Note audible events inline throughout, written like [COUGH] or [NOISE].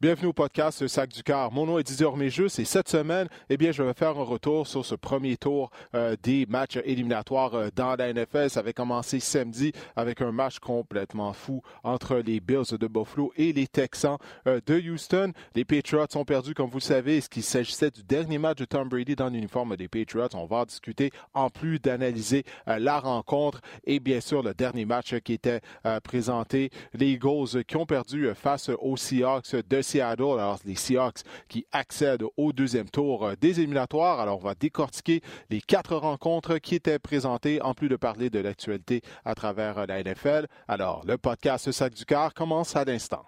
Bienvenue au podcast Sac du Car. Mon nom est Didier Orméjus et cette semaine, eh bien, je vais faire un retour sur ce premier tour euh, des matchs éliminatoires euh, dans la NFL. Ça avait commencé samedi avec un match complètement fou entre les Bills de Buffalo et les Texans euh, de Houston. Les Patriots ont perdu, comme vous le savez, ce qu'il s'agissait du dernier match de Tom Brady dans l'uniforme des Patriots. On va en discuter en plus d'analyser la rencontre et bien sûr le dernier match qui était présenté. Les Eagles qui ont perdu face aux Seahawks de Seattle. Alors, les Seahawks qui accèdent au deuxième tour euh, des éliminatoires. Alors, on va décortiquer les quatre rencontres qui étaient présentées, en plus de parler de l'actualité à travers euh, la NFL. Alors, le podcast Sac du Car commence à l'instant.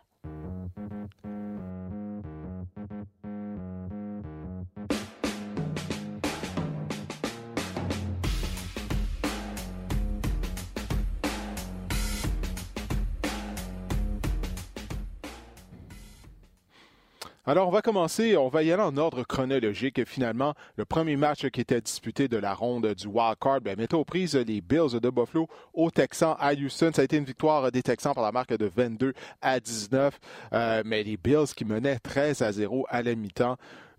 Alors, on va commencer, on va y aller en ordre chronologique. Finalement, le premier match qui était disputé de la ronde du Wild Card mettait aux prises les Bills de Buffalo aux Texans à Houston. Ça a été une victoire des Texans par la marque de 22 à 19. Euh, mais les Bills qui menaient 13 à 0 à la mi-temps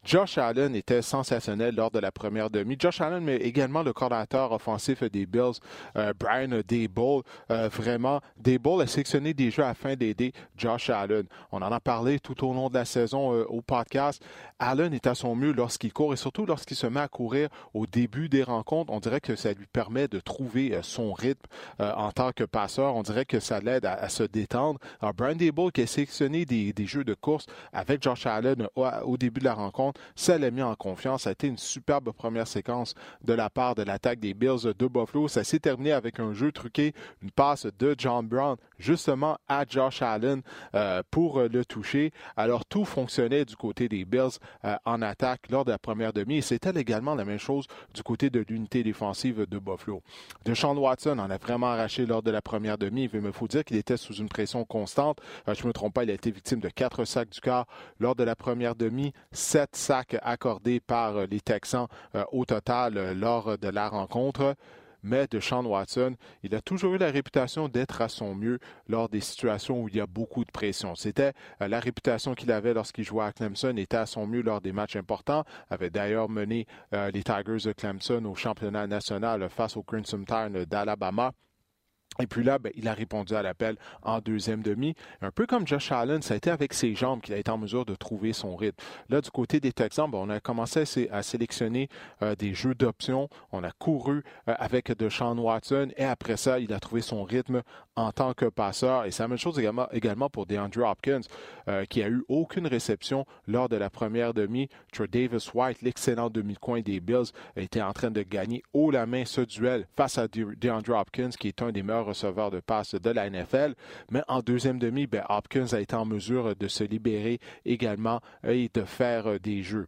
Josh Allen était sensationnel lors de la première demi. Josh Allen, mais également le coordinateur offensif des Bills, euh, Brian Dayball. Euh, vraiment, Dayball a sélectionné des jeux afin d'aider Josh Allen. On en a parlé tout au long de la saison euh, au podcast. Allen est à son mieux lorsqu'il court et surtout lorsqu'il se met à courir au début des rencontres. On dirait que ça lui permet de trouver son rythme en tant que passeur. On dirait que ça l'aide à, se détendre. Alors, Brian Dayball qui a sélectionné des, jeux de course avec Josh Allen au début de la rencontre ça l'a mis en confiance. Ça a été une superbe première séquence de la part de l'attaque des Bills de Buffalo. Ça s'est terminé avec un jeu truqué, une passe de John Brown justement à Josh Allen euh, pour le toucher. Alors tout fonctionnait du côté des Bills euh, en attaque lors de la première demi et c'était également la même chose du côté de l'unité défensive de Buffalo. Deshaun Watson en a vraiment arraché lors de la première demi. Il me faut dire qu'il était sous une pression constante. Euh, je ne me trompe pas, il a été victime de quatre sacs du quart lors de la première demi, sept sacs accordés par euh, les Texans euh, au total euh, lors de la rencontre mais de Sean Watson, il a toujours eu la réputation d'être à son mieux lors des situations où il y a beaucoup de pression. C'était la réputation qu'il avait lorsqu'il jouait à Clemson, était à son mieux lors des matchs importants, avait d'ailleurs mené les Tigers de Clemson au championnat national face au Crimson Tide d'Alabama. Et puis là, ben, il a répondu à l'appel en deuxième demi. Un peu comme Josh Allen, ça a été avec ses jambes qu'il a été en mesure de trouver son rythme. Là, du côté des Texans, ben, on a commencé à, sélectionner euh, des jeux d'options. On a couru euh, avec Deshaun Watson et après ça, il a trouvé son rythme en tant que passeur. Et c'est la même chose également, pour DeAndre Hopkins, euh, qui a eu aucune réception lors de la première demi. Troy Davis White, l'excellent demi-coin des Bills, était en train de gagner haut la main ce duel face à DeAndre Hopkins, qui est un des meilleurs receveur de passe de la NFL. Mais en deuxième demi, ben, Hopkins a été en mesure de se libérer également et de faire euh, des jeux.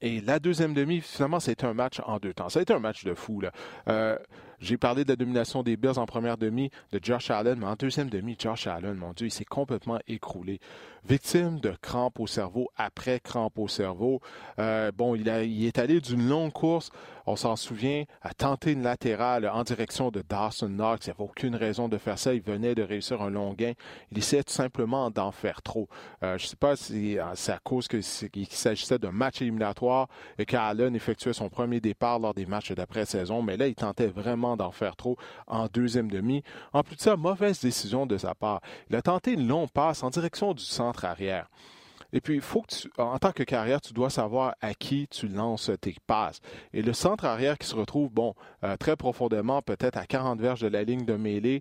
Et la deuxième demi, finalement, c'était un match en deux temps. Ça a été un match de fou. Là. Euh, j'ai parlé de la domination des Bills en première demi de Josh Allen, mais en deuxième demi, Josh Allen, mon Dieu, il s'est complètement écroulé. Victime de crampes au cerveau après crampes au cerveau. Euh, bon, il, est allé d'une longue course, on s'en souvient, à tenter une latérale en direction de Dawson Knox. Il n'y avait aucune raison de faire ça. Il venait de réussir un long gain. Il essayait tout simplement d'en faire trop. Euh, je ne sais pas si euh, c'est à cause qu'il s'agissait d'un match éliminatoire et qu'Allen effectuait son premier départ lors des matchs d'après-saison, mais là, il tentait vraiment d'en faire trop en deuxième demi. En plus de ça, mauvaise décision de sa part. Il a tenté une longue passe en direction du centre arrière. Et puis, faut que en tant que carrière, tu dois savoir à qui tu lances tes passes. Et le centre arrière qui se retrouve, bon, euh, très profondément, peut-être à 40 verges de la ligne de mêlée,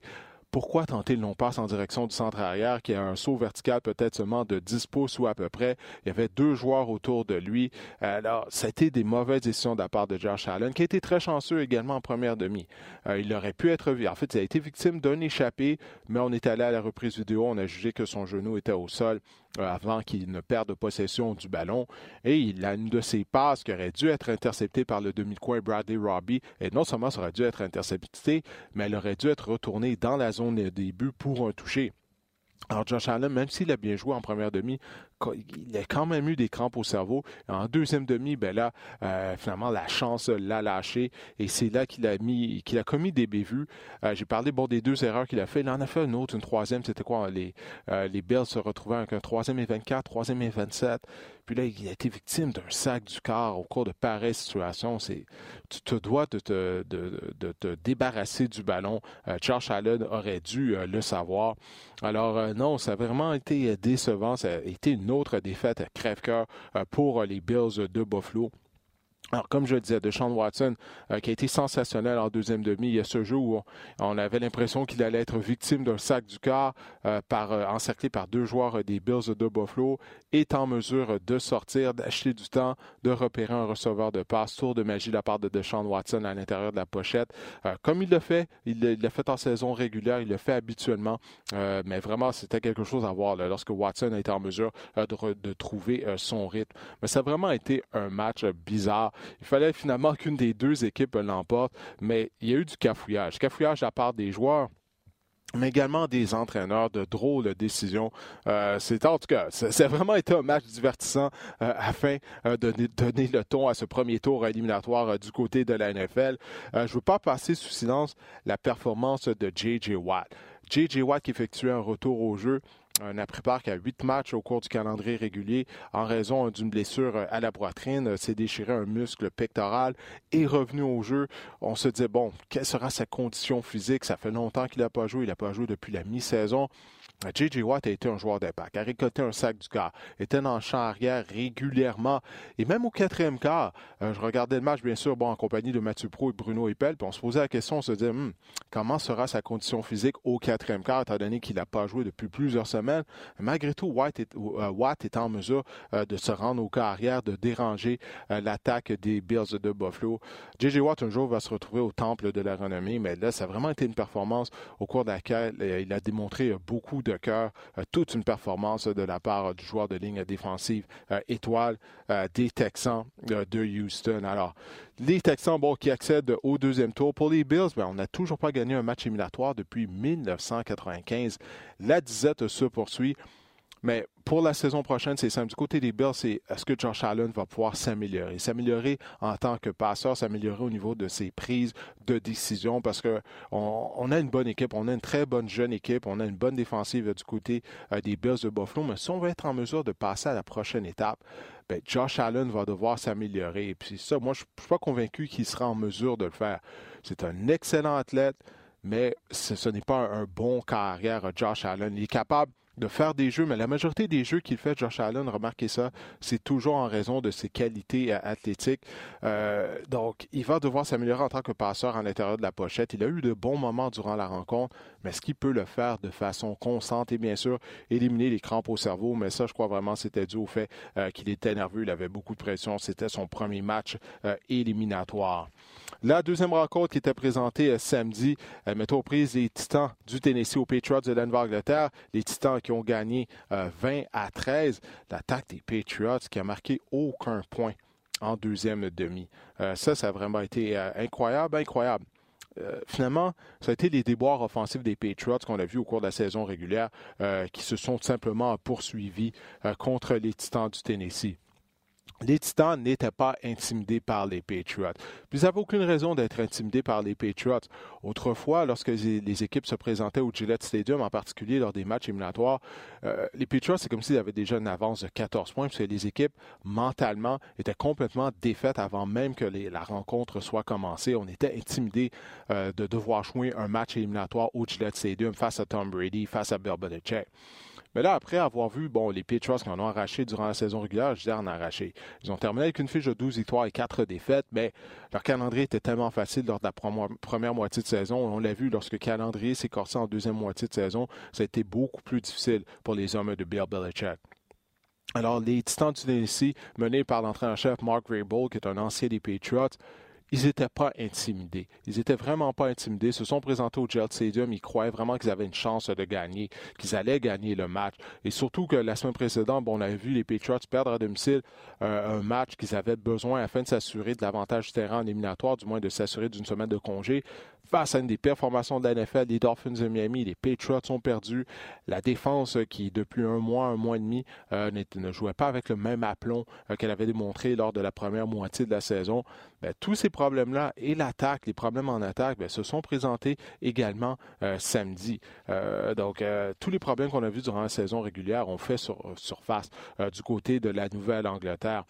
pourquoi tenter le long passe en direction du centre arrière qui a un saut vertical peut-être seulement de 10 pouces ou à peu près? Il y avait deux joueurs autour de lui. Alors, été des mauvaises décisions de la part de Josh Allen, qui a été très chanceux également en première demi. Euh, il aurait pu être... En fait, il a été victime d'un échappé, mais on est allé à la reprise vidéo, on a jugé que son genou était au sol. Euh, avant qu'il ne perde possession du ballon. Et il a une de ses passes qui aurait dû être interceptée par le demi-coin Bradley Robbie. Et non seulement ça aurait dû être interceptée, mais elle aurait dû être retournée dans la zone des buts pour un toucher. Alors, Josh Allen, même s'il a bien joué en première demi, il a quand même eu des crampes au cerveau. En deuxième demi, ben là, euh, finalement, la chance l'a lâché et c'est là qu'il a commis des bévues. Euh, j'ai parlé des deux erreurs qu'il a fait. Il en a fait une autre, une troisième. C'était quoi? Les euh, se retrouvaient avec un troisième et 24, troisième et 27. Puis là, il a été victime d'un sac du corps au cours de pareille situation. Tu te dois de te, débarrasser du ballon. Josh Allen aurait dû le savoir. Alors non, ça a vraiment été décevant. Ça a été une autre défaite crève-cœur euh, pour les Bills de Buffalo. Alors, comme je le disais, Deshaun Watson, euh, qui a été sensationnel en deuxième demi, il y a ce jeu où on, avait l'impression qu'il allait être victime d'un sac du corps, euh, par, euh, encerclé par deux joueurs des Bills de Buffalo, est en mesure de sortir, d'acheter du temps, de repérer un receveur de passe, tour de magie de la part de Deshaun Watson à l'intérieur de la pochette. comme il le fait, il l'a fait en saison régulière, il le fait habituellement, mais vraiment, c'était quelque chose à voir lorsque Watson a été en mesure de, de, trouver son rythme. Mais ça a vraiment été un match bizarre. Il fallait finalement qu'une des deux équipes l'emporte, mais il y a eu du cafouillage. Cafouillage de la part des joueurs mais également des entraîneurs de drôles de décisions. Euh, c'est en tout cas, c'est vraiment été un match divertissant euh, afin euh, de donner le ton à ce premier tour éliminatoire du côté de la NFL. je ne veux pas passer sous silence la performance de J.J. Watt. J.J. Watt qui effectuait un retour au jeu un après-part qui a huit matchs au cours du calendrier régulier en raison d'une blessure à la poitrine, s'est déchiré un muscle pectoral, est revenu au jeu. On se dit, bon, quelle sera sa condition physique? Ça fait longtemps qu'il n'a pas joué, il n'a pas joué depuis la mi-saison. J.J. Watt a été un joueur d'impact, a récolté un sac du quart, était dans le champ arrière régulièrement. Et même au quatrième quart, euh, je regardais le match, bien sûr, bon, en compagnie de Mathieu Pro et Bruno Eppel, puis on se posait la question, on se disait, hmm, comment sera sa condition physique au quatrième quart, étant donné qu'il n'a pas joué depuis plusieurs semaines? Malgré tout, Watt est, euh, Watt est en mesure euh, de se rendre au quart arrière, de déranger l'attaque des Bills de Buffalo. J.J. Watt, un jour, va se retrouver au temple de la renommée, mais là, ça a vraiment été une performance au cours de laquelle il a démontré beaucoup de cœur, euh, toute une performance de la part du joueur de ligne défensive euh, étoile euh, des Texans de Houston. Alors, les Texans, qui accèdent au deuxième tour. Pour les Bills, ben, on n'a toujours pas gagné un match éliminatoire depuis 1995. La disette se poursuit. Mais pour la saison prochaine, c'est simple. Du côté des Bills, c'est est-ce que Josh Allen va pouvoir s'améliorer? S'améliorer en tant que passeur, s'améliorer au niveau de ses prises de décision parce qu'on on a une bonne équipe, on a une très bonne jeune équipe, on a une bonne défensive du côté euh, des Bills de Buffalo. Mais si on veut être en mesure de passer à la prochaine étape, ben, Josh Allen va devoir s'améliorer. Et puis ça, moi, je ne suis pas convaincu qu'il sera en mesure de le faire. C'est un excellent athlète, mais ce, n'est pas un, un bon carrière, Josh Allen. Il est capable de faire des jeux, mais la majorité des jeux qu'il fait, Josh Allen, remarquez ça, c'est toujours en raison de ses qualités athlétiques. Euh, donc, il va devoir s'améliorer en tant que passeur à l'intérieur de la pochette. Il a eu de bons moments durant la rencontre, mais est-ce qu'il peut le faire de façon constante et bien sûr éliminer les crampes au cerveau? Mais ça, je crois vraiment c'était dû au fait euh, qu'il était nerveux, il avait beaucoup de pression. C'était son premier match éliminatoire. La deuxième rencontre qui était présentée samedi mettait aux prises les Titans du Tennessee aux Patriots de Denver, Angleterre. Les Titans qui ont gagné 20 euh, à 13. L'attaque des Patriots qui a marqué aucun point en deuxième demi. Euh, ça, ça a vraiment été euh, incroyable, incroyable. Finalement, ça a été les déboires offensifs des Patriots qu'on a vu au cours de la saison régulière qui se sont simplement poursuivis contre les Titans du Tennessee les Titans n'étaient pas intimidés par les Patriots. Puis ils n'avaient aucune raison d'être intimidés par les Patriots. Autrefois, lorsque les équipes se présentaient au Gillette Stadium, en particulier lors des matchs éliminatoires, euh, les Patriots, c'est comme s'ils avaient déjà une avance de 14 points, puisque les équipes, mentalement, étaient complètement défaites avant même que la rencontre soit commencée. On était intimidés euh, de devoir jouer un match éliminatoire au Gillette Stadium face à Tom Brady, face à Bill Belichick. Mais là, après avoir vu bon, les Patriots qui en ont arraché durant la saison régulière, je dis en arraché. Ils ont terminé avec une fiche de 12 victoires et 4 défaites, mais leur calendrier était tellement facile lors de la première moitié de saison. On l'a vu lorsque le calendrier s'est corsé en deuxième moitié de saison, ça a été beaucoup plus difficile pour les hommes de Bill Belichick. Alors, les Titans du Tennessee, menés par l'entraîneur-chef Mark Vrabel, qui est un ancien des Patriots, ils n'étaient pas intimidés. Ils n'étaient vraiment pas intimidés. Ils se sont présentés au Jet Stadium. Ils croyaient vraiment qu'ils avaient une chance de gagner, qu'ils allaient gagner le match. Et surtout que la semaine précédente, bon, on avait vu les Patriots perdre à domicile euh, un match qu'ils avaient besoin afin de s'assurer de l'avantage du terrain en éliminatoire, du moins de s'assurer d'une semaine de congé face à une des performations de la NFL, les Dolphins de Miami, les Patriots ont perdu. La défense, qui depuis un mois, un mois et demi, ne jouait pas avec le même aplomb qu'elle avait démontré lors de la première moitié de la saison, ben, tous ces problèmes-là et l'attaque, les problèmes en attaque, ben, se sont présentés également samedi. donc, tous les problèmes qu'on a vus durant la saison régulière ont fait surface du côté de la Nouvelle-Angleterre.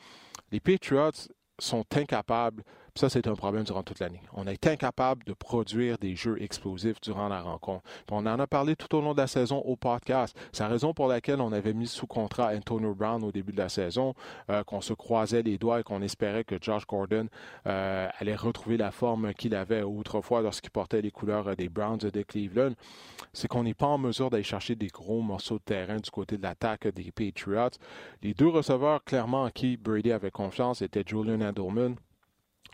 Les Patriots sont incapables ça, c'est un problème durant toute l'année. On est incapable de produire des jeux explosifs durant la rencontre. on en a parlé tout au long de la saison au podcast. C'est la raison pour laquelle on avait mis sous contrat Antonio Brown au début de la saison, euh, qu'on se croisait les doigts et qu'on espérait que Josh Gordon euh, allait retrouver la forme qu'il avait autrefois lorsqu'il portait les couleurs des Browns de Cleveland. C'est qu'on n'est pas en mesure d'aller chercher des gros morceaux de terrain du côté de l'attaque des Patriots. Les deux receveurs clairement en qui Brady avait confiance étaient Julian Edelman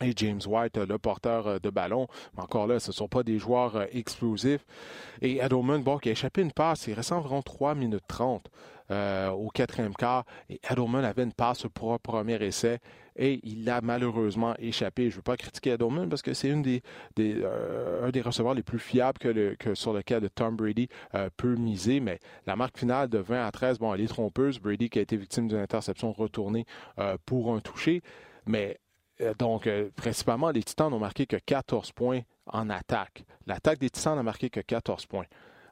et James White, le porteur euh, de ballon. Mais encore là, ce ne sont pas des joueurs euh, explosifs. Et Edelman, bon, qui a échappé une passe, il reste environ 3 minutes 30 euh, au quatrième quart. Et Edelman avait une passe pour un premier essai et il a malheureusement échappé. Je ne veux pas critiquer Edelman parce que c'est un des receveurs les plus fiables que, que sur lequel Tom Brady peut miser. Mais la marque finale de 20 à 13, bon, elle est trompeuse. Brady qui a été victime d'une interception retournée pour un toucher. Mais donc, euh, principalement, les Titans n'ont marqué que 14 points en attaque. L'attaque des Titans n'a marqué que 14 points.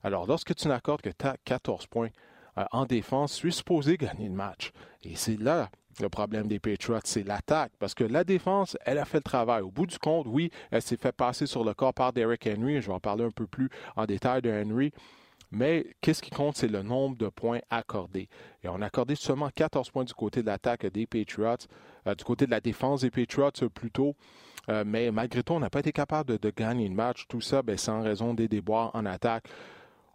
Alors, lorsque tu n'accordes que 14 points euh, en défense, tu es supposé gagner le match. Et c'est là le problème des Patriots, c'est l'attaque. Parce que la défense, elle a fait le travail. Au bout du compte, oui, elle s'est fait passer sur le corps par Derrick Henry. Je vais en parler un peu plus en détail de Henry. Mais qu'est-ce qui compte, c'est le nombre de points accordés. Et on a accordé seulement 14 points du côté de l'attaque des Patriots, euh, du côté de la défense des Patriots plutôt. Euh, mais malgré tout, on n'a pas été capable de, gagner le match. Tout ça, ben, sans raison des déboires en attaque.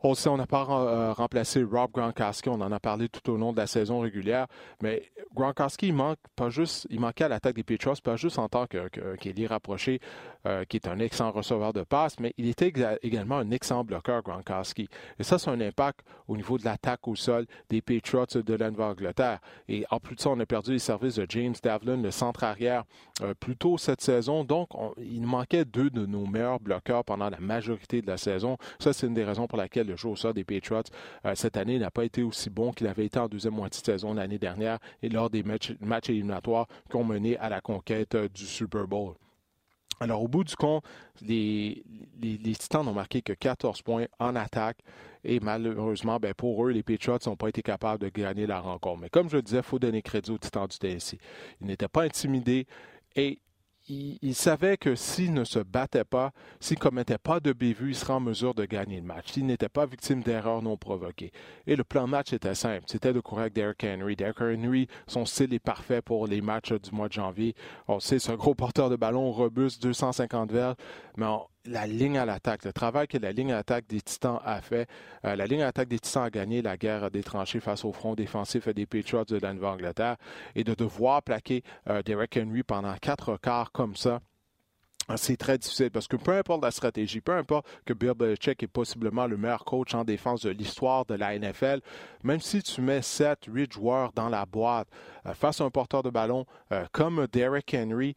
On sait, on n'a pas euh, remplacé Rob Gronkowski, on en a parlé tout au long de la saison régulière, mais Gronkowski, il manque pas juste, il manquait à l'attaque des Patriots, pas juste en tant qu'il est rapproché, euh, qui est un excellent receveur de passe, mais il était également un excellent bloqueur, Gronkowski. Et ça, c'est un impact au niveau de l'attaque au sol des Patriots de la Nouvelle-Angleterre. Et en plus de ça, on a perdu les services de James Davlin, le centre arrière, euh, plus tôt cette saison. Donc, il manquait deux de nos meilleurs bloqueurs pendant la majorité de la saison. Ça, c'est une des raisons pour laquelle le sol des Patriots euh, cette année n'a pas été aussi bon qu'il avait été en deuxième moitié de saison l'année dernière et lors des matchs, éliminatoires qui ont mené à la conquête du Super Bowl. Alors, au bout du compte, les, Titans n'ont marqué que 14 points en attaque. Et malheureusement, ben, pour eux, les Patriots n'ont pas été capables de gagner la rencontre. Mais comme je le disais, il faut donner crédit aux Titans du Tennessee. Ils n'étaient pas intimidés et il, savait que s'il ne se battait pas, s'il ne commettait pas de bévue, il serait en mesure de gagner le match. S'il n'était pas victime d'erreurs non provoquées. Et le plan match était simple. C'était de courir avec Derrick Henry. Derrick Henry, son style est parfait pour les matchs du mois de janvier. On sait, c'est un gros porteur de ballon robuste, 250 verges, mais la ligne à l'attaque, le travail que la ligne à l'attaque des Titans a fait. Euh, la ligne à l'attaque des Titans a gagné la guerre des tranchées face au front défensif des Patriots de la Nouvelle-Angleterre et de devoir plaquer euh, Derek Henry pendant quatre quarts comme ça. Euh, c'est très difficile parce que peu importe la stratégie, peu importe que Bill Belichick est possiblement le meilleur coach en défense de l'histoire de la NFL, même si tu mets 7, 8 joueurs dans la boîte face à un porteur de ballon comme Derek Henry,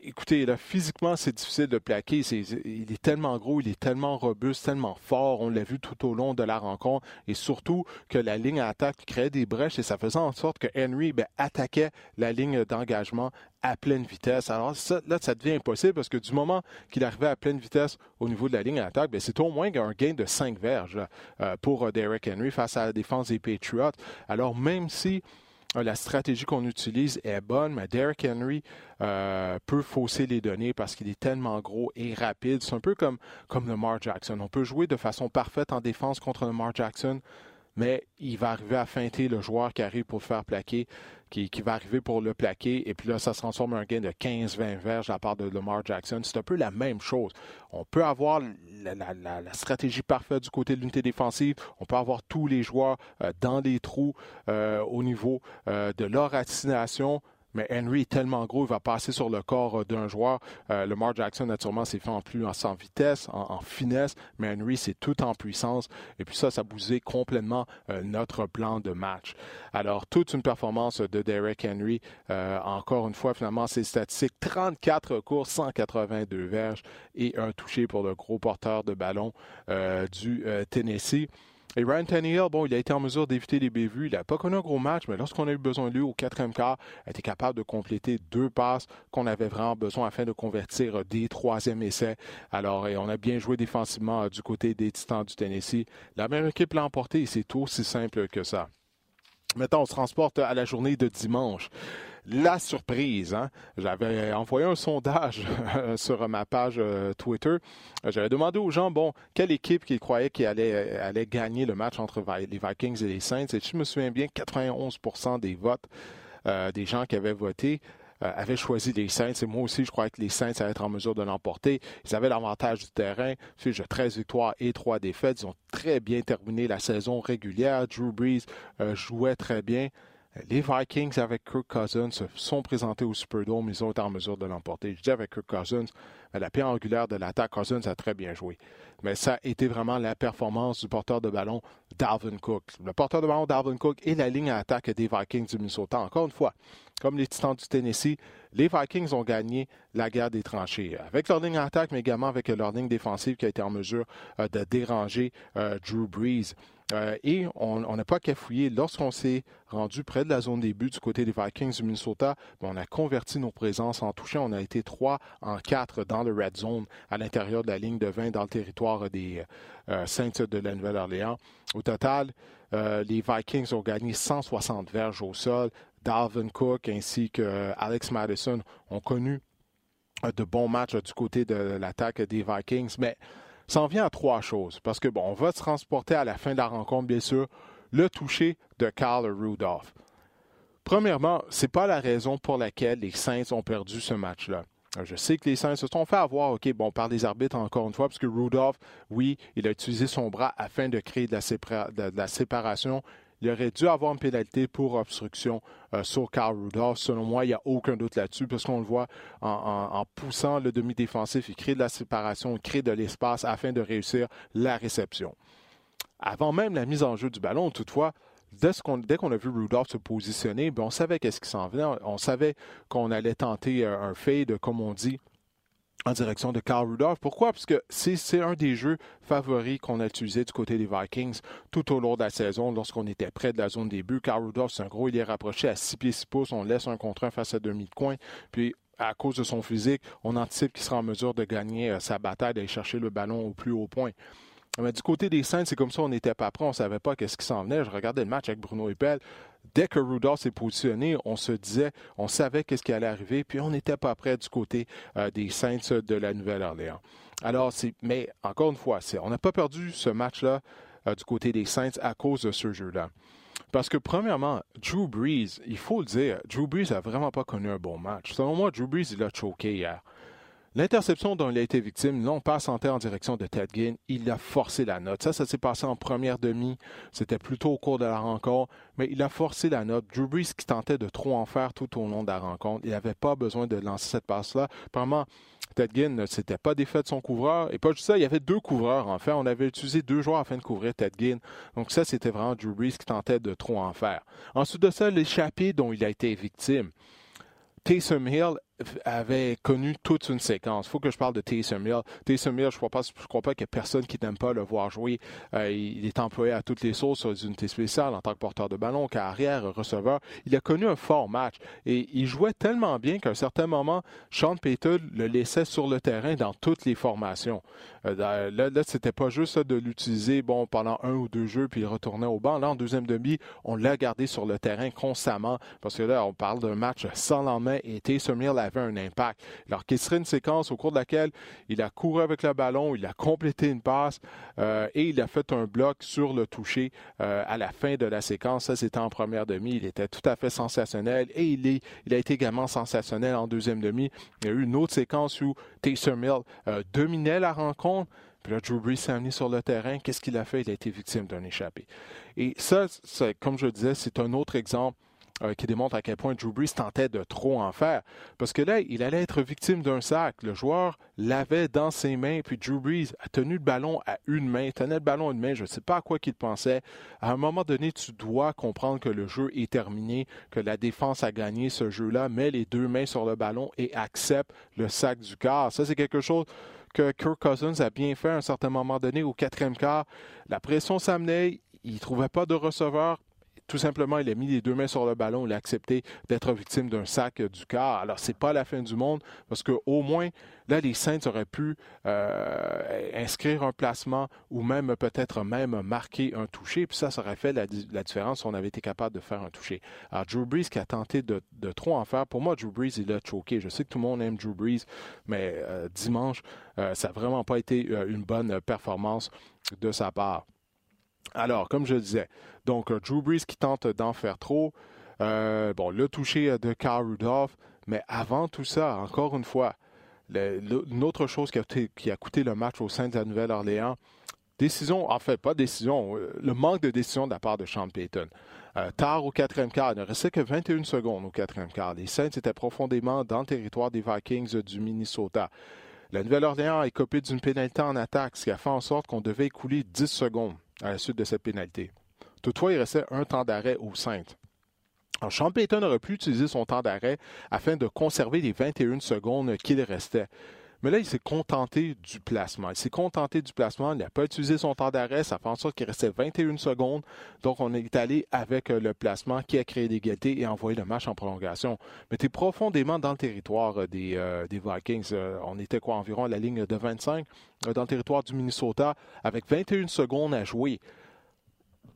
Écoutez, là, physiquement, c'est difficile de plaquer. il est tellement gros, il est tellement robuste, tellement fort. On l'a vu tout au long de la rencontre. Et surtout que la ligne à attaque créait des brèches et ça faisait en sorte que Henry ben, attaquait la ligne d'engagement à pleine vitesse. Alors ça, là, ça devient impossible parce que du moment qu'il arrivait à pleine vitesse au niveau de la ligne à attaque, ben, c'est au moins un gain de 5 verges euh, pour euh, Derek Henry face à la défense des Patriots. Alors même si la stratégie qu'on utilise est bonne, mais Derrick Henry euh, peut fausser les données parce qu'il est tellement gros et rapide. C'est un peu comme, comme Lamar Jackson. On peut jouer de façon parfaite en défense contre Lamar Jackson, mais il va arriver à feinter le joueur qui arrive pour le faire plaquer, qui, va arriver pour le plaquer, et puis là, ça se transforme en un gain de 15-20 verges à part de Lamar Jackson. C'est un peu la même chose. On peut avoir la, stratégie parfaite du côté de l'unité défensive, on peut avoir tous les joueurs euh, dans les trous euh, au niveau euh, de leur destination, mais Henry est tellement gros, il va passer sur le corps euh, d'un joueur. Euh, le Lamar Jackson, naturellement, s'est fait en plus en, vitesse, en, finesse, mais Henry, c'est tout en puissance. Et puis ça, ça bousé complètement euh, notre plan de match. Alors, toute une performance de Derek Henry. encore une fois, finalement, ses statistiques, 34 courses, 182 verges et un touché pour le gros porteur de ballon du Tennessee. Et Ryan Tannehill, bon, il a été en mesure d'éviter les bévues. Il n'a pas connu un gros match, mais lorsqu'on a eu besoin de lui au quatrième quart, il a été capable de compléter deux passes qu'on avait vraiment besoin afin de convertir des troisièmes essais. Alors, on a bien joué défensivement euh, du côté des Titans du Tennessee. La meilleure équipe l'a emporté et c'est aussi simple que ça. Maintenant, on se transporte à la journée de dimanche la surprise. Hein? J'avais envoyé un sondage sur ma page euh, Twitter. J'avais demandé aux gens, bon, quelle équipe qu'ils croyaient qui allait, allait gagner le match entre les Vikings et les Saints. Et je me souviens bien, 91% des votes euh, des gens qui avaient voté euh, avaient choisi les Saints. Et moi aussi, je croyais que les Saints allaient être en mesure de l'emporter. Ils avaient l'avantage du terrain. J'ai 13 victoires et 3 défaites. Ils ont très bien terminé la saison régulière. Drew Brees jouait très bien. Les Vikings avec Kirk Cousins se sont présentés au Superdome. Ils ont été en mesure de l'emporter. Je dis avec Kirk Cousins, la pierre angulaire de l'attaque, Cousins a très bien joué. Mais ça a été vraiment la performance du porteur de ballon, Dalvin Cook. Le porteur de ballon, Dalvin Cook, et la ligne à attaque des Vikings du Minnesota. Encore une fois, comme les Titans du Tennessee, les Vikings ont gagné la guerre des tranchées. Avec leur ligne à attaque, mais également avec leur ligne défensive qui a été en mesure euh, de déranger euh, Drew Brees. Euh, et on n'a pas qu'à fouiller. Lorsqu'on s'est rendu près de la zone des buts du côté des Vikings du Minnesota, ben, on a converti nos présences en touchant. On a été 3 en 4 dans le red zone à l'intérieur de la ligne de 20 dans le territoire des euh, Saints de la Nouvelle-Orléans. Au total, euh, les Vikings ont gagné 160 verges au sol. Dalvin Cook ainsi que Alex Madison ont connu de bons matchs du côté de l'attaque des Vikings. Mais ça en vient à trois choses. Parce que, bon, on va se transporter à la fin de la rencontre, bien sûr, le toucher de Carl Rudolph. Premièrement, ce n'est pas la raison pour laquelle les Saints ont perdu ce match-là. Je sais que les Saints se sont fait avoir, OK, bon, par les arbitres encore une fois, parce que Rudolph, oui, il a utilisé son bras afin de créer de la séparation il aurait dû avoir une pénalité pour obstruction euh, sur Carl Rudolph. Selon moi, il n'y a aucun doute là-dessus parce qu'on le voit en, poussant le demi-défensif, il crée de la séparation, il crée de l'espace afin de réussir la réception. Avant même la mise en jeu du ballon, toutefois, dès qu'on a vu Rudolph se positionner, ben, on savait qu'est-ce qui s'en venait. On savait qu'on allait tenter euh, un fade, comme on dit, en direction de Carl Rudolph. Pourquoi? Parce que c'est un des jeux favoris qu'on a utilisé du côté des Vikings tout au long de la saison lorsqu'on était près de la zone début. Carl Rudolph, c'est un gros, il est rapproché à 6 pieds 6 pouces. On laisse un contre un face à demi de coin. Puis à cause de son physique, on anticipe qu'il sera en mesure de gagner euh, sa bataille, d'aller chercher le ballon au plus haut point. Mais du côté des Saints, c'est comme ça, on n'était pas prêt, on ne savait pas qu'est-ce qui s'en venait. Je regardais le match avec Bruno Eppel. Dès que Rudolph s'est positionné, on se disait, on savait qu'est-ce qui allait arriver, puis on n'était pas prêt du côté euh, des Saints de la Nouvelle-Orléans. Alors, mais encore une fois, on n'a pas perdu ce match-là euh, du côté des Saints à cause de ce jeu-là. Parce que, premièrement, Drew Brees, il faut le dire, Drew Brees n'a vraiment pas connu un bon match. Selon moi, Drew Brees, il a choqué hier. L'interception dont il a été victime, non pas santé en direction de Ted Ginn, il a forcé la note. Ça, ça s'est passé en première demi. C'était plutôt au cours de la rencontre, mais il a forcé la note. Drew Brees qui tentait de trop en faire tout au long de la rencontre. Il n'avait pas besoin de lancer cette passe-là. Vraiment, Ted Ginn ne s'était pas défait de son couvreur. Et pas juste ça, il y avait deux couvreurs, en fait. On avait utilisé deux joueurs afin de couvrir Ted Ginn. Donc ça, c'était vraiment Drew Brees qui tentait de trop en faire. Ensuite de ça, l'échappée dont il a été victime. Taysom Hill avait connu toute une séquence. Faut que je parle de Taysom Hill. Taysom Hill, je ne crois pas, crois pas qu'il y ait personne qui n'aime pas le voir jouer. Euh, il est employé à toutes les sauces sur les unités spéciales en tant que porteur de ballon, carrière, receveur. Il a connu un fort match et il jouait tellement bien qu'à un certain moment, Sean Payton le laissait sur le terrain dans toutes les formations. Euh, là, là c'était pas juste de l'utiliser bon pendant un ou deux jeux puis il retournait au banc. Là, en deuxième demi, on l'a gardé sur le terrain constamment parce que là, on parle d'un match sans lendemain et Taysom Hill avait un impact. Alors qu'il serait une séquence au cours de laquelle il a couru avec le ballon, il a complété une passe euh, et il a fait un bloc sur le toucher euh, à la fin de la séquence. Ça, c'était en première demi. Il était tout à fait sensationnel et il, est, il a été également sensationnel en deuxième demi. Il y a eu une autre séquence où Taysom Hill euh, dominait la rencontre. Puis là, Drew Brees s'est amené sur le terrain. Qu'est-ce qu'il a fait? Il a été victime d'un échappé. Et ça, comme je disais, c'est un autre exemple euh, qui démontre à quel point Drew Brees tentait de trop en faire. Parce que là, il allait être victime d'un sac. Le joueur l'avait dans ses mains, puis Drew Brees a tenu le ballon à une main, tenait le ballon à une main, je ne sais pas à quoi qu'il pensait. À un moment donné, tu dois comprendre que le jeu est terminé, que la défense a gagné ce jeu-là, met les deux mains sur le ballon et accepte le sac du quart. Ça, c'est quelque chose que Kirk Cousins a bien fait à un certain moment donné au quatrième quart. La pression s'amenait, il ne trouvait pas de receveur tout simplement, il a mis les deux mains sur le ballon, il a accepté d'être victime d'un sac du quart. Alors, c'est pas la fin du monde parce qu'au moins, là, les Saints auraient pu euh, inscrire un placement ou même peut-être même marquer un toucher. Puis ça, ça aurait fait la, différence si on avait été capable de faire un toucher. Alors, Drew Brees qui a tenté de, trop en faire. Pour moi, Drew Brees, il a choqué. Je sais que tout le monde aime Drew Brees, mais euh, dimanche, euh, ça n'a vraiment pas été une bonne performance de sa part. Alors, comme je disais, donc euh, Drew Brees qui tente d'en faire trop. Euh, bon, le toucher de Carl Rudolph. Mais avant tout ça, encore une fois, une autre chose qui a, coûté le match au sein de la Nouvelle-Orléans, décision, en fait, pas décision, euh, le manque de décision de la part de Sean Payton. tard au quatrième quart, il ne restait que 21 secondes au quatrième quart. Les Saints étaient profondément dans le territoire des Vikings du Minnesota. La Nouvelle-Orléans a écopé d'une pénalité en attaque, ce qui a fait en sorte qu'on devait écouler 10 secondes à la suite de cette pénalité. Toutefois, il restait un temps d'arrêt au Saintes. Alors, Sean Payton aurait pu utiliser son temps d'arrêt afin de conserver les 21 secondes qu'il restait. Mais là, il s'est contenté du placement. Il s'est contenté du placement. Il n'a pas utilisé son temps d'arrêt. Ça fait en sorte qu'il restait 21 secondes. Donc, on est allé avec euh, le placement qui a créé l'égalité et envoyé le match en prolongation. Mais tu es profondément dans le territoire euh, des, euh, des Vikings. on était quoi, environ à la ligne de 25 dans le territoire du Minnesota avec 21 secondes à jouer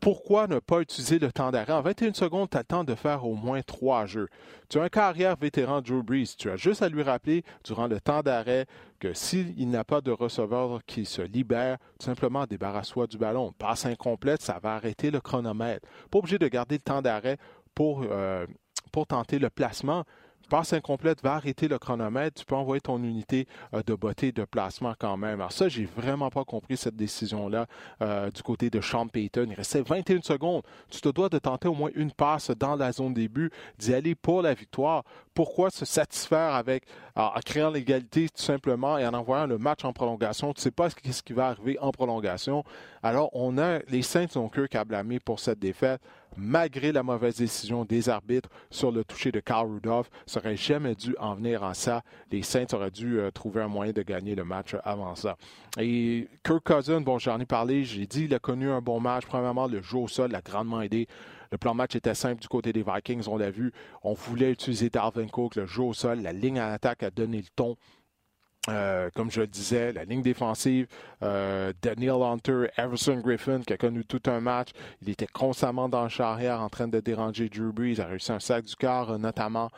pourquoi ne pas utiliser le temps d'arrêt? En 21 secondes, tu as le temps de faire au moins trois jeux. Tu as un carrière vétéran Drew Brees. Tu as juste à lui rappeler durant le temps d'arrêt que s'il n'a pas de receveur qui se libère, tout simplement débarrasse-toi du ballon. Passe incomplète, ça va arrêter le chronomètre. Pas obligé de garder le temps d'arrêt pour, euh, pour tenter le placement passe incomplète va arrêter le chronomètre, tu peux envoyer ton unité euh, de beauté de placement quand même. Alors ça, j'ai vraiment pas compris cette décision-là euh, du côté de Sean Payton. Il restait 21 secondes. Tu te dois de tenter au moins une passe dans la zone début, d'y aller pour la victoire. Pourquoi se satisfaire avec en créant l'égalité tout simplement et en envoyant le match en prolongation? Tu sais pas ce qui va arriver en prolongation. Alors on a les Saints ont que qu'à blâmer pour cette défaite malgré la mauvaise décision des arbitres sur le toucher de Carl Rudolph, ça n'aurait jamais dû en venir en ça. Les Saints auraient dû euh, trouver un moyen de gagner le match avant ça. Et Kirk Cousin, bon, j'en ai parlé, j'ai dit, il a connu un bon match. Premièrement, le jeu au sol l'a grandement aidé. Le plan match était simple du côté des Vikings, on l'a vu. On voulait utiliser Darwin Cook, le jeu au sol, la ligne en attaque a donné le ton. Euh, comme je le disais, la ligne défensive, euh, Daniel Hunter, Everson Griffin, qui a connu tout un match. Il était constamment dans le charrière en train de déranger Drew Brees. Il a réussi un sac du quart, euh, notamment.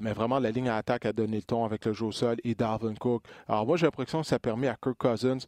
mais vraiment, la ligne à attaque a donné le ton avec le jeu au sol et Darwin Cook. Alors moi, j'ai l'impression que ça permet à Kirk Cousins,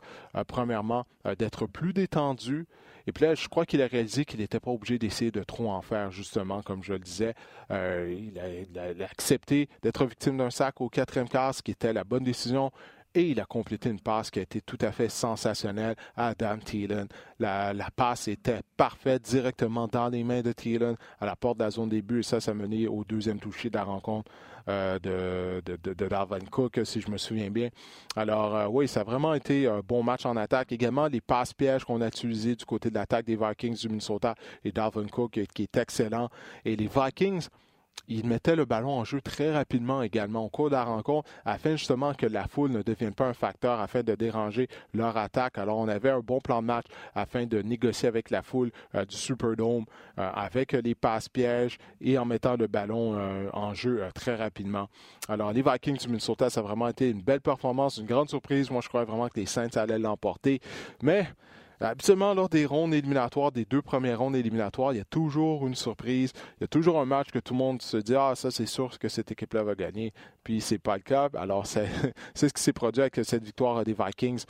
premièrement, d'être plus détendu, et puis là, je crois qu'il a réalisé qu'il n'était pas obligé d'essayer de trop en faire, justement, comme je le disais. Euh, il, a, accepté d'être victime d'un sac au quatrième quart, ce qui était la bonne décision et il a complété une passe qui a été tout à fait sensationnelle à Adam Thielen. La, passe était parfaite directement dans les mains de Thielen à la porte de la zone début et ça, ça a mené au deuxième toucher de la rencontre. Euh, de, de, Cook, si je me souviens bien. Alors, euh, oui, ça a vraiment été un bon match en attaque. Également, les passes pièges qu'on a utilisés du côté de l'attaque des Vikings du Minnesota et Darwin Cook qui est excellent. Et les Vikings, il mettait le ballon en jeu très rapidement également au cours de la rencontre afin justement que la foule ne devienne pas un facteur afin de déranger leur attaque. Alors on avait un bon plan de match afin de négocier avec la foule euh, du Superdome euh, avec les passes pièges et en mettant le ballon euh, en jeu très rapidement. Alors les Vikings du Minnesota, ça a vraiment été une belle performance, une grande surprise. Moi je croyais vraiment que les Saints allaient l'emporter. Mais Habituellement, lors des rondes éliminatoires, des deux premières rondes éliminatoires, il y a toujours une surprise. Il y a toujours un match que tout le monde se dit Ah, ça, c'est sûr que cette équipe-là va gagner. Puis c'est pas le cas. Alors, [LAUGHS] c'est ce qui s'est produit avec cette victoire des Vikings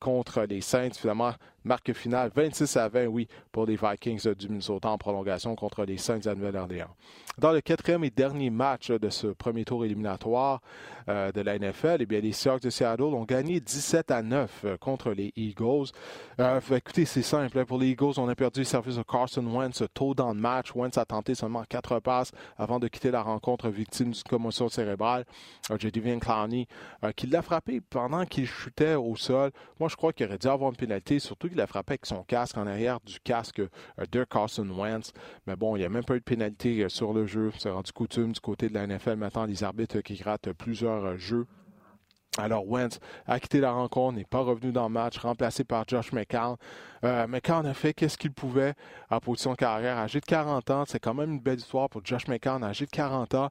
contre les Saints. Finalement, marque finale 26 à 20, oui, pour les Vikings du Minnesota en prolongation contre les Saints de Nouvelle-Orléans. Dans le quatrième et dernier match de ce premier tour éliminatoire de la NFL, eh bien, les Seahawks de Seattle ont gagné 17 à 9 contre les Eagles. écoutez, c'est simple. Hein, pour les Eagles, on a perdu le service de Carson Wentz tôt dans le match. Wentz a tenté seulement quatre passes avant de quitter la rencontre victime d'une commotion cérébrale. Euh, Devin Clowney euh, qui l'a frappé pendant qu'il chutait au sol. Moi, je crois qu'il aurait dû avoir une pénalité, surtout qu'il a frappé avec son casque en arrière du casque euh, de Carson Wentz. Mais bon, il n'y a même pas eu de pénalité sur le jeu. C'est rendu coutume du côté de la NFL maintenant les arbitres qui grattent plusieurs jeux alors, Wentz a quitté la rencontre, n'est pas revenu dans le match, remplacé par Josh McCown. Euh, McCown a fait qu'est-ce qu'il pouvait en position de carrière. Âgé de 40 ans, c'est quand même une belle histoire pour Josh McCown, âgé de 40 ans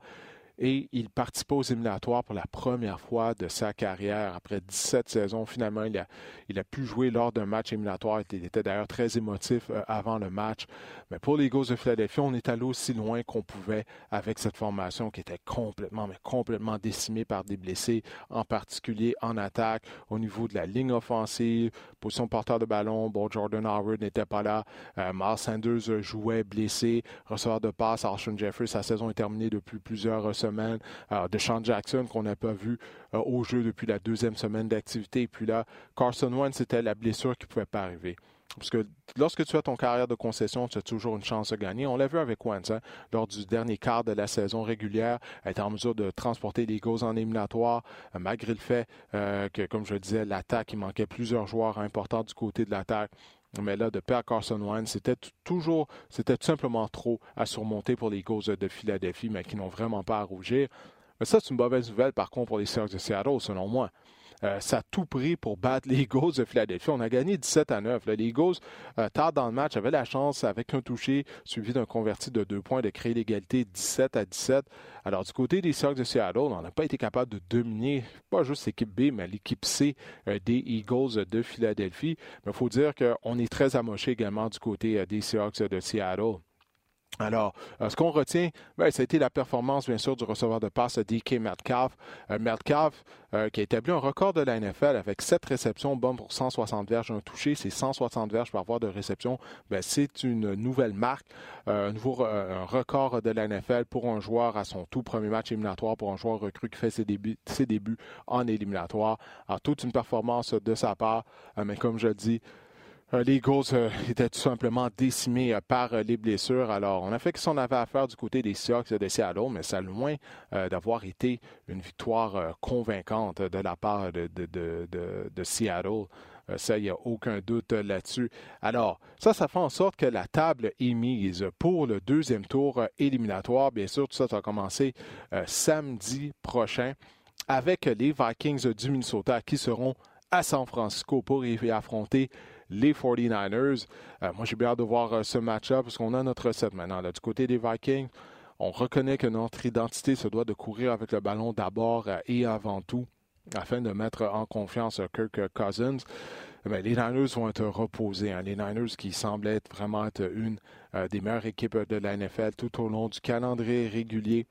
et il participe aux éliminatoires pour la première fois de sa carrière. Après 17 saisons, finalement, il a, il a pu jouer lors d'un match éliminatoire. Il était d'ailleurs très émotif euh, avant le match. Mais pour les Eagles de Philadelphie, on est allé aussi loin qu'on pouvait avec cette formation qui était complètement, mais complètement décimée par des blessés, en particulier en attaque, au niveau de la ligne offensive, position porteur de ballon. Bon, Jordan Howard n'était pas là. Euh, Miles Sanders jouait blessé. Receveur de passe, Alshon Jeffrey, sa saison est terminée depuis plusieurs semaines de Sean Jackson qu'on n'a pas vu euh, au jeu depuis la deuxième semaine d'activité. Puis là, Carson Wentz, c'était la blessure qui ne pouvait pas arriver. Parce que lorsque tu as ton carrière de concession, tu as toujours une chance de gagner. On l'a vu avec Wentz. Hein. lors du dernier quart de la saison régulière, était en mesure de transporter les Eagles en éliminatoire, euh, malgré le fait euh, que, comme je disais, l'attaque, il manquait plusieurs joueurs importants du côté de l'attaque. Mais là, de perdre Carson Wentz, c'était toujours, c'était tout simplement trop à surmonter pour les Eagles de Philadelphie, mais qui n'ont vraiment pas à rougir. Mais ça, c'est une mauvaise nouvelle, par contre, pour les Seahawks de Seattle, selon moi. Euh, ça a tout pris pour battre [LAUGHS] les Eagles de Philadelphie. On a gagné 17 à 9. Les Eagles, euh, tard dans le match, avaient la chance, avec un touché suivi d'un converti de deux points, de créer l'égalité 17 à 17. Alors, du côté des Seahawks de Seattle, on n'a pas été capable de dominer, pas juste l'équipe B, mais l'équipe C euh, des Eagles de Philadelphie. Mais il faut dire qu'on est très amoché également du côté des Seahawks de Seattle. Alors, euh, ce qu'on retient, ben, ça a été la performance, bien sûr, du receveur de passe DK Metcalf. Euh, Metcalf, euh, qui a établi un record de la NFL avec 7 réceptions, bonnes pour 160 verges, un touché, c'est 160 verges par voie de réception. Ben, c'est une nouvelle marque, un nouveau record de la NFL pour un joueur à son tout premier match éliminatoire, pour un joueur recru qui fait ses débuts, ses débuts en éliminatoire. Alors, toute une performance de sa part, mais comme je le dis, les Eagles euh, étaient tout simplement décimés euh, par les blessures. Alors, on a fait ce qu'on avait à faire du côté des Seahawks de Seattle, mais ça loin d'avoir été une victoire convaincante de la part de, Seattle. ça, il n'y a aucun doute là-dessus. Alors, ça, ça fait en sorte que la table est mise pour le deuxième tour éliminatoire. Bien sûr, tout ça, va commencer samedi prochain avec les Vikings du Minnesota qui seront à San Francisco pour y affronter les 49ers. Euh, moi, j'ai bien hâte de voir euh, ce match-up parce qu'on a notre recette maintenant. du côté des Vikings, on reconnaît que notre identité se doit de courir avec le ballon d'abord euh, et avant tout afin de mettre en confiance Kirk Cousins. Mais les Niners vont être reposés. Hein. Les Niners qui semblent être vraiment être une des meilleures équipes de la NFL tout au long du calendrier régulier.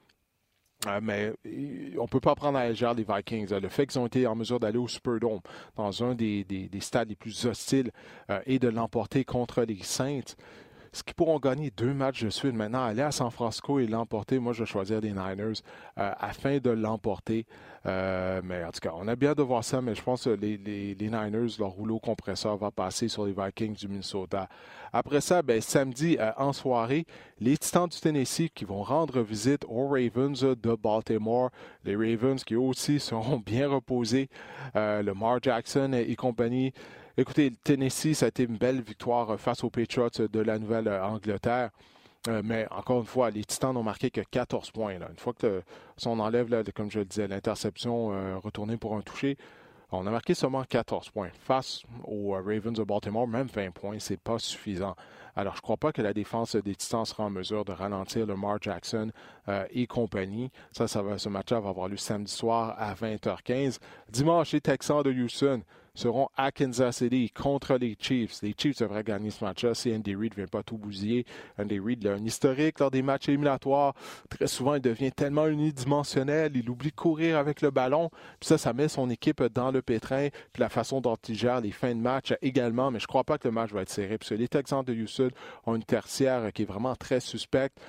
Euh, mais on ne peut pas prendre à légère les Vikings. Le fait qu'ils ont été en mesure d'aller au Superdome dans un des, stades les plus hostiles euh, et de l'emporter contre les Saints, ce qui pourront gagner deux matchs de suite maintenant, aller à San Francisco et l'emporter, moi je vais choisir les Niners euh, afin de l'emporter. Euh, mais en tout cas, on a bien de voir ça, mais je pense que les, Niners, leur rouleau compresseur va passer sur les Vikings du Minnesota. Après ça, ben, samedi euh, en soirée, les Titans du Tennessee qui vont rendre visite aux Ravens de Baltimore. Les Ravens qui aussi [LAUGHS] seront bien reposés. le Mar Jackson et compagnie Écoutez, Tennessee, ça a été une belle victoire face aux Patriots de la Nouvelle-Angleterre. Euh, mais encore une fois, les Titans n'ont marqué que 14 points. Une fois que si on enlève, comme je le disais, l'interception euh, retournée pour un toucher, on a marqué seulement 14 points. Face aux euh, Ravens de Baltimore, même 20 points, c'est pas suffisant. Alors, je ne crois pas que la défense des Titans sera en mesure de ralentir le Mar Jackson et compagnie. Ça, ça va, ce match-là va avoir lieu samedi soir à 20h15. Dimanche, les Texans de Houston seront à Kansas City contre les Chiefs. Les Chiefs devraient gagner ce match-là si Andy Reid ne vient pas tout bousiller. Andy Reid a un historique lors des matchs éliminatoires. Très souvent, il devient tellement unidimensionnel, il oublie de courir avec le ballon. Puis ça, ça met son équipe dans le pétrin. Puis la façon dont il gère les fins de match également. Mais je ne crois pas que le match va être serré. Parce que les Texans de Houston ont une tertiaire qui est vraiment très suspecte.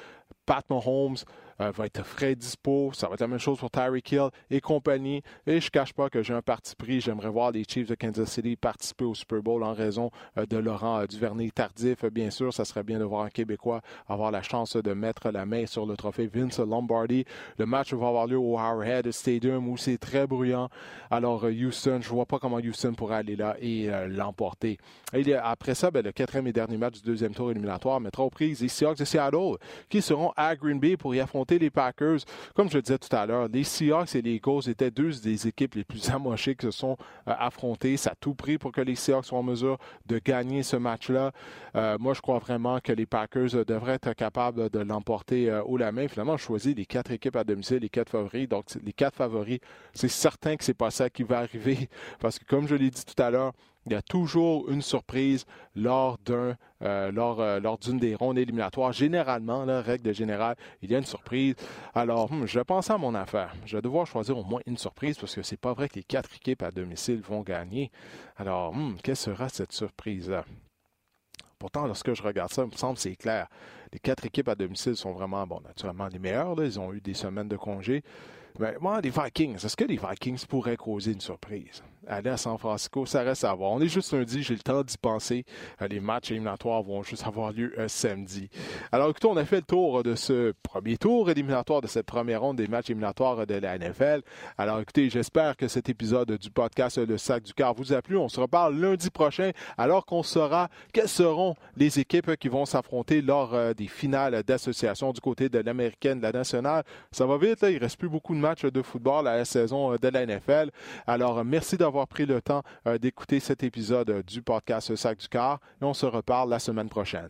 Pat Mahomes, euh, va être frais dispo. Ça va être la même chose pour Tyreek Hill et compagnie. Et je cache pas que j'ai un parti pris. J'aimerais voir les Chiefs de Kansas City participer au Super Bowl en raison euh, de Laurent euh, Duvernay tardif. Bien sûr, ça serait bien de voir un Québécois avoir la chance de mettre la main sur le trophée Vince Lombardi. Le match va avoir lieu au Arrowhead Stadium où c'est très bruyant. Alors Houston, je vois pas comment Houston pourrait aller là et l'emporter. Et après ça, ben, le quatrième et dernier match du deuxième tour éliminatoire mettra aux prises les Seahawks de Seattle qui seront à Green Bay pour y affronter les Packers. Comme je le disais tout à l'heure, les Seahawks et les Eagles étaient deux des équipes les plus amochées qui se sont euh, affrontées. Ça a tout pris pour que les Seahawks soient en mesure de gagner ce match-là. Euh, moi, je crois vraiment que les Packers euh, devraient être capables de l'emporter haut la main. Finalement, je choisis les quatre équipes à domicile, les quatre favoris. Donc, les quatre favoris, c'est certain que c'est pas ça qui va [LAUGHS] arriver. Parce que, comme je l'ai dit tout à l'heure, il y a toujours une surprise lors euh, lors, euh, lors d'une des rondes éliminatoires. Généralement, la règle générale, il y a une surprise. Alors, hmm, je pense à mon affaire. Je vais devoir choisir au moins une surprise parce que c'est pas vrai que les quatre équipes à domicile vont gagner. Alors, hmm, quelle sera cette surprise-là? Pourtant, lorsque je regarde ça, il me semble que c'est clair. Les quatre équipes à domicile sont vraiment, bon, naturellement les meilleures. Ils ont eu des semaines de congé. Mais moi, les Vikings, est-ce que les Vikings pourraient causer une surprise? Aller à San Francisco, ça reste à voir. On est juste lundi, j'ai le temps d'y penser. Euh, les matchs éliminatoires vont juste avoir lieu euh, samedi. Alors écoutez, on a fait le tour de ce premier tour éliminatoire de cette première ronde des matchs éliminatoires de la NFL. Alors écoutez, j'espère que cet épisode du podcast Le Sac du Car vous a plu. On se reparle lundi prochain alors qu'on saura quelles seront les équipes qui vont s'affronter lors euh, des finales d'association du côté de l'américaine, de la nationale. Ça va vite, là. il reste plus beaucoup de matchs de football à la saison de la NFL. Alors merci d'avoir pris le temps euh, d'écouter cet épisode euh, du podcast Sac du Corps et on se reparle la semaine prochaine.